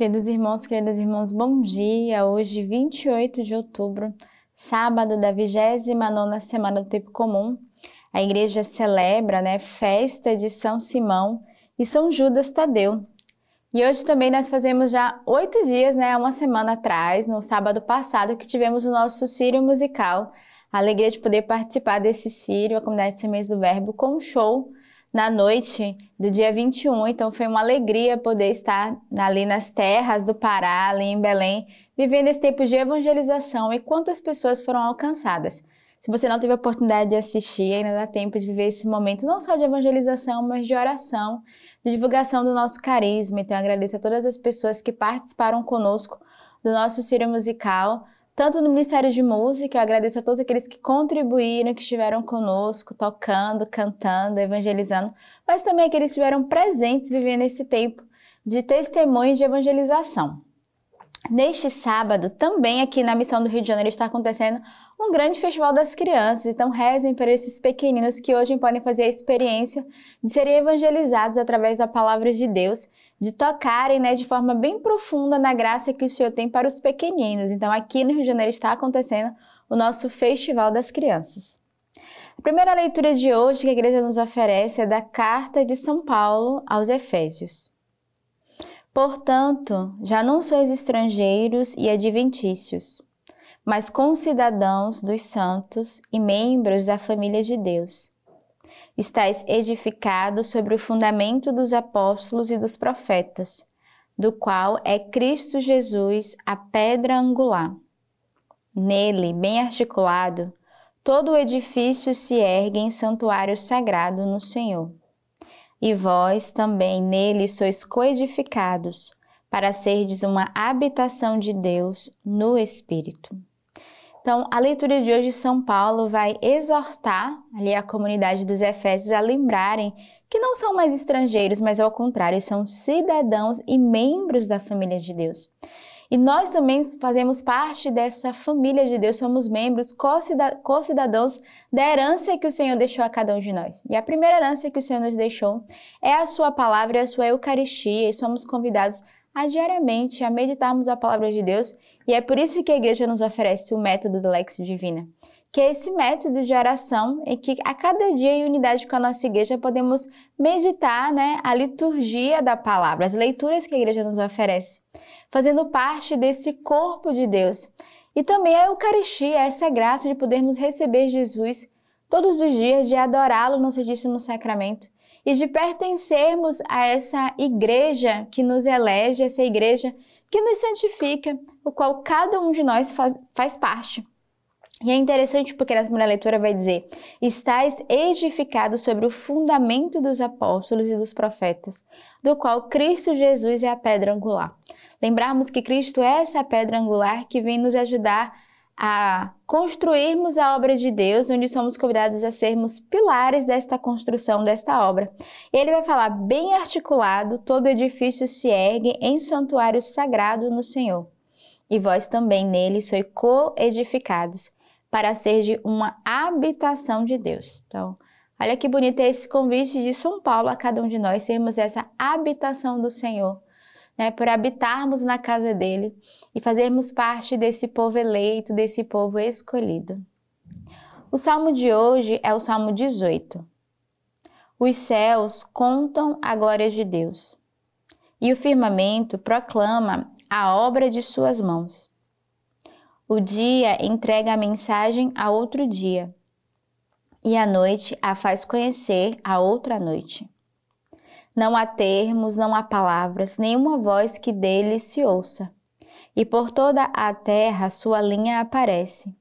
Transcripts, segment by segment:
Queridos irmãos, queridas irmãs, bom dia. Hoje, 28 de outubro, sábado da 29 semana do tempo comum. A igreja celebra, né, festa de São Simão e São Judas Tadeu. E hoje também nós fazemos já oito dias, né, uma semana atrás, no sábado passado, que tivemos o nosso Sírio musical. A alegria de poder participar desse Sírio, a comunidade Sementes do Verbo, com um show na noite do dia 21. Então foi uma alegria poder estar ali nas terras do Pará, ali em Belém, vivendo esse tempo de evangelização e quantas pessoas foram alcançadas. Se você não teve a oportunidade de assistir, ainda dá tempo de viver esse momento não só de evangelização, mas de oração, de divulgação do nosso carisma. Então agradeço a todas as pessoas que participaram conosco do nosso Círio Musical tanto no Ministério de Música, eu agradeço a todos aqueles que contribuíram, que estiveram conosco, tocando, cantando, evangelizando, mas também aqueles que estiveram presentes vivendo esse tempo de testemunho de evangelização. Neste sábado, também aqui na Missão do Rio de Janeiro está acontecendo um grande festival das crianças. Então, rezem para esses pequeninos que hoje podem fazer a experiência de serem evangelizados através da palavra de Deus de tocarem né, de forma bem profunda na graça que o Senhor tem para os pequeninos. Então, aqui no Rio de Janeiro está acontecendo o nosso Festival das Crianças. A primeira leitura de hoje que a igreja nos oferece é da Carta de São Paulo aos Efésios. Portanto, já não sois estrangeiros e adventícios, mas concidadãos dos santos e membros da família de Deus estáis edificados sobre o fundamento dos apóstolos e dos profetas, do qual é Cristo Jesus a pedra angular. Nele, bem articulado, todo o edifício se ergue em santuário sagrado no Senhor. E vós também nele sois coedificados, para serdes uma habitação de Deus no Espírito. Então, a leitura de hoje, São Paulo vai exortar ali a comunidade dos Efésios a lembrarem que não são mais estrangeiros, mas ao contrário, são cidadãos e membros da família de Deus. E nós também fazemos parte dessa família de Deus, somos membros, co-cidadãos da herança que o Senhor deixou a cada um de nós. E a primeira herança que o Senhor nos deixou é a Sua palavra e a Sua Eucaristia, e somos convidados a diariamente a meditarmos a palavra de Deus e é por isso que a igreja nos oferece o método do Lex Divina, que é esse método de oração em que a cada dia em unidade com a nossa igreja podemos meditar né, a liturgia da palavra, as leituras que a igreja nos oferece, fazendo parte desse corpo de Deus. E também a Eucaristia, essa graça de podermos receber Jesus todos os dias, de adorá-lo no Santíssimo Sacramento e de pertencermos a essa igreja que nos elege, essa igreja que nos santifica, o qual cada um de nós faz, faz parte. E é interessante porque na primeira leitura vai dizer: Estais edificados sobre o fundamento dos apóstolos e dos profetas, do qual Cristo Jesus é a pedra angular. Lembrarmos que Cristo é essa pedra angular que vem nos ajudar a construirmos a obra de Deus, onde somos convidados a sermos pilares desta construção, desta obra. Ele vai falar bem articulado: todo edifício se ergue em santuário sagrado no Senhor. E vós também nele sois co-edificados, para ser de uma habitação de Deus. Então, olha que bonito é esse convite de São Paulo a cada um de nós sermos essa habitação do Senhor né, por habitarmos na casa dele e fazermos parte desse povo eleito, desse povo escolhido. O salmo de hoje é o salmo 18. Os céus contam a glória de Deus e o firmamento proclama a obra de suas mãos. O dia entrega a mensagem a outro dia e a noite a faz conhecer a outra noite. Não há termos, não há palavras, nenhuma voz que dele se ouça. E por toda a terra sua linha aparece,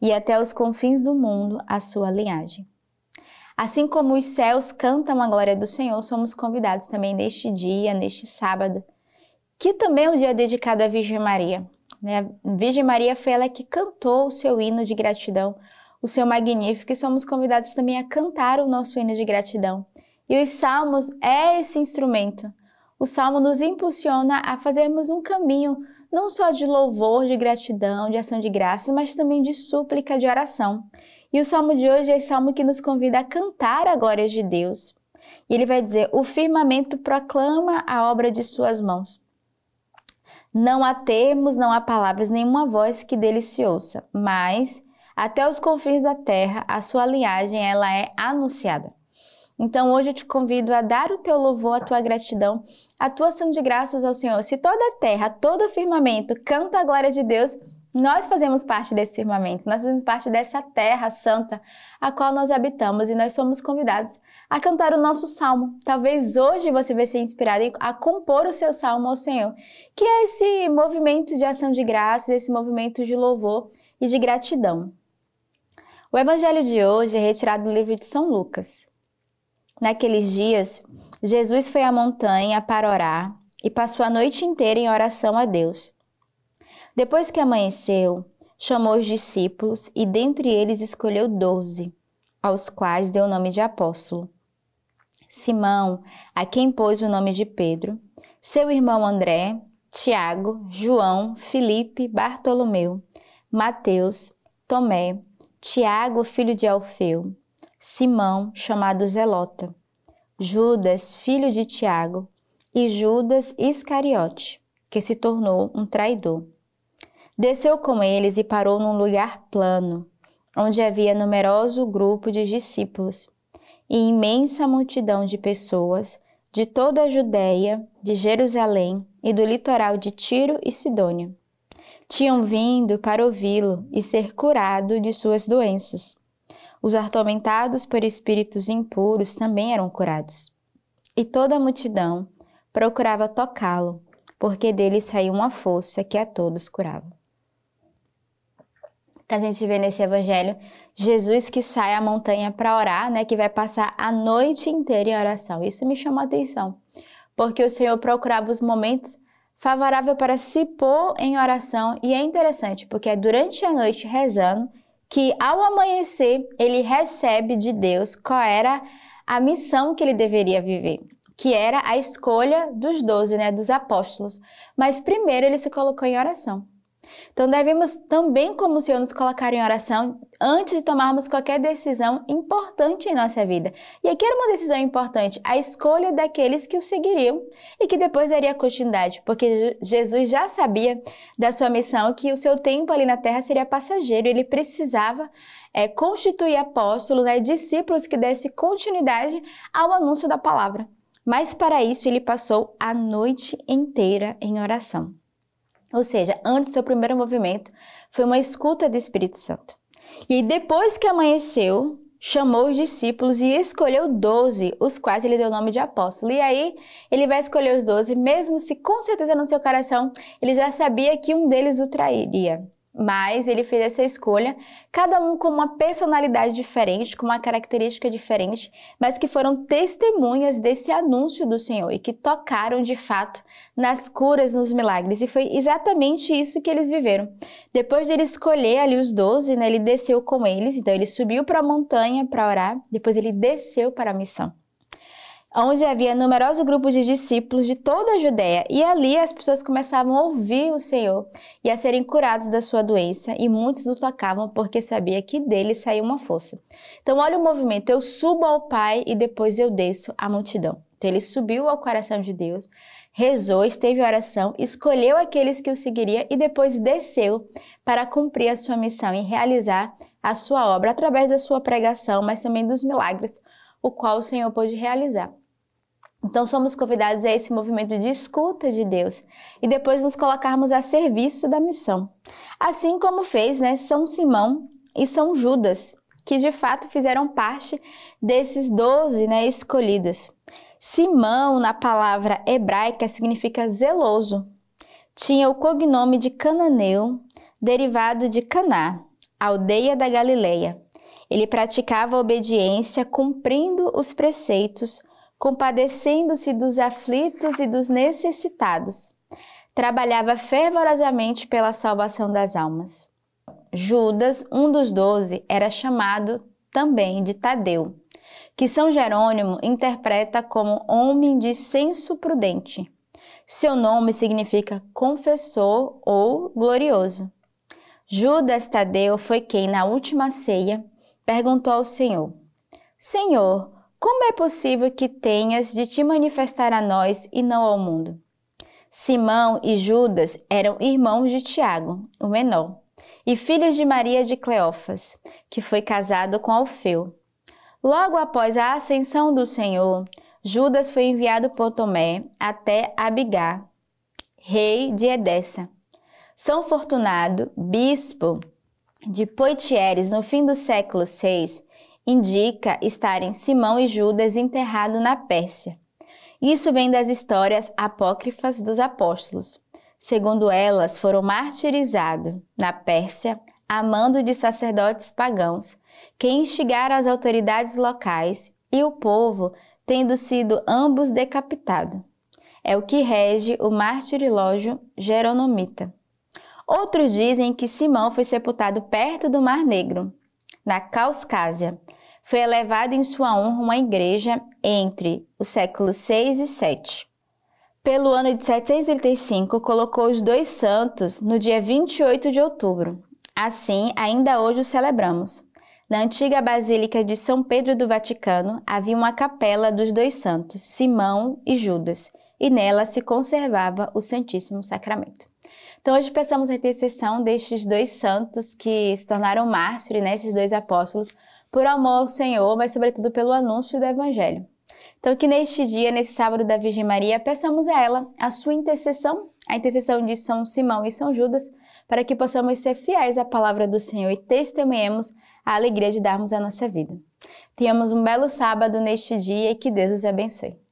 e até os confins do mundo a sua linhagem. Assim como os céus cantam a glória do Senhor, somos convidados também neste dia, neste sábado, que também é um dia dedicado à Virgem Maria. Né? A Virgem Maria foi ela que cantou o seu hino de gratidão, o seu magnífico, e somos convidados também a cantar o nosso hino de gratidão. E os salmos é esse instrumento. O salmo nos impulsiona a fazermos um caminho não só de louvor, de gratidão, de ação de graças, mas também de súplica, de oração. E o salmo de hoje é o salmo que nos convida a cantar a glória de Deus. E ele vai dizer: O firmamento proclama a obra de suas mãos. Não há termos, não há palavras, nenhuma voz que dele se ouça, mas até os confins da terra a sua linhagem ela é anunciada. Então hoje eu te convido a dar o teu louvor, a tua gratidão, a tua ação de graças ao Senhor. Se toda a terra, todo o firmamento canta a glória de Deus, nós fazemos parte desse firmamento, nós fazemos parte dessa terra santa a qual nós habitamos e nós somos convidados a cantar o nosso salmo. Talvez hoje você vai ser inspirado a compor o seu salmo ao Senhor, que é esse movimento de ação de graças, esse movimento de louvor e de gratidão. O evangelho de hoje é retirado do livro de São Lucas. Naqueles dias, Jesus foi à montanha para orar e passou a noite inteira em oração a Deus. Depois que amanheceu, chamou os discípulos e dentre eles escolheu doze, aos quais deu o nome de apóstolo. Simão, a quem pôs o nome de Pedro, seu irmão André, Tiago, João, Filipe, Bartolomeu, Mateus, Tomé, Tiago, filho de Alfeu, Simão, chamado Zelota, Judas, filho de Tiago, e Judas Iscariote, que se tornou um traidor. Desceu com eles e parou num lugar plano, onde havia numeroso grupo de discípulos e imensa multidão de pessoas de toda a Judéia, de Jerusalém e do litoral de Tiro e Sidônia. Tinham vindo para ouvi-lo e ser curado de suas doenças. Os atormentados por espíritos impuros também eram curados. E toda a multidão procurava tocá-lo, porque dele saía uma força que a todos curava. Então a gente vê nesse evangelho Jesus que sai à montanha para orar, né, que vai passar a noite inteira em oração. Isso me chamou a atenção, porque o Senhor procurava os momentos favoráveis para se pôr em oração e é interessante, porque é durante a noite rezando que ao amanhecer ele recebe de Deus qual era a missão que ele deveria viver, que era a escolha dos doze, né, dos apóstolos. Mas primeiro ele se colocou em oração. Então devemos também, como o Senhor, nos colocar em oração antes de tomarmos qualquer decisão importante em nossa vida. E aqui era uma decisão importante, a escolha daqueles que o seguiriam e que depois daria continuidade, porque Jesus já sabia da sua missão que o seu tempo ali na terra seria passageiro, ele precisava é, constituir apóstolos, né, discípulos que desse continuidade ao anúncio da palavra. Mas para isso ele passou a noite inteira em oração. Ou seja, antes do seu primeiro movimento, foi uma escuta do Espírito Santo. E depois que amanheceu, chamou os discípulos e escolheu doze, os quais ele deu o nome de apóstolo. E aí ele vai escolher os doze, mesmo se com certeza no seu coração ele já sabia que um deles o trairia mas ele fez essa escolha, cada um com uma personalidade diferente, com uma característica diferente, mas que foram testemunhas desse anúncio do Senhor e que tocaram de fato nas curas, nos milagres. E foi exatamente isso que eles viveram. Depois de ele escolher ali os doze, né, ele desceu com eles, então ele subiu para a montanha para orar, depois ele desceu para a missão onde havia numerosos grupos de discípulos de toda a Judéia, e ali as pessoas começavam a ouvir o Senhor e a serem curados da sua doença, e muitos o tocavam porque sabia que dele saía uma força. Então, olha o movimento: eu subo ao Pai e depois eu desço à multidão. Então, ele subiu ao coração de Deus, rezou, esteve em oração, escolheu aqueles que o seguiria e depois desceu para cumprir a sua missão e realizar a sua obra através da sua pregação, mas também dos milagres, o qual o Senhor pôde realizar. Então somos convidados a esse movimento de escuta de Deus e depois nos colocarmos a serviço da missão. Assim como fez né, São Simão e São Judas, que de fato fizeram parte desses doze né, escolhidas. Simão, na palavra hebraica, significa zeloso. Tinha o cognome de Cananeu, derivado de Caná, aldeia da Galileia. Ele praticava a obediência cumprindo os preceitos compadecendo-se dos aflitos e dos necessitados. Trabalhava fervorosamente pela salvação das almas. Judas, um dos doze, era chamado também de Tadeu, que São Jerônimo interpreta como homem de senso prudente. Seu nome significa confessor ou glorioso. Judas Tadeu foi quem, na última ceia, perguntou ao Senhor: Senhor, como é possível que tenhas de te manifestar a nós e não ao mundo? Simão e Judas eram irmãos de Tiago, o menor, e filhos de Maria de Cleófas, que foi casado com Alfeu. Logo após a ascensão do Senhor, Judas foi enviado por Tomé até Abigar, rei de Edessa. São Fortunado, bispo de Poitieres no fim do século VI, indica estarem Simão e Judas enterrados na Pérsia. Isso vem das histórias apócrifas dos apóstolos. Segundo elas, foram martirizados na Pérsia a mando de sacerdotes pagãos, que instigaram as autoridades locais e o povo, tendo sido ambos decapitados. É o que rege o martirilógio geronomita. Outros dizem que Simão foi sepultado perto do Mar Negro, na Causcásia, foi elevada em sua honra uma igreja entre os séculos 6 e 7. Pelo ano de 735, colocou os dois santos no dia 28 de outubro. Assim, ainda hoje o celebramos. Na antiga Basílica de São Pedro do Vaticano havia uma capela dos dois santos, Simão e Judas, e nela se conservava o Santíssimo Sacramento. Então, hoje pensamos a intercessão destes dois santos que se tornaram mártires, né, esses dois apóstolos, por amor ao Senhor, mas sobretudo pelo anúncio do Evangelho. Então, que neste dia, nesse sábado da Virgem Maria, peçamos a ela a sua intercessão, a intercessão de São Simão e São Judas, para que possamos ser fiéis à palavra do Senhor e testemunhemos a alegria de darmos a nossa vida. Tenhamos um belo sábado neste dia e que Deus os abençoe.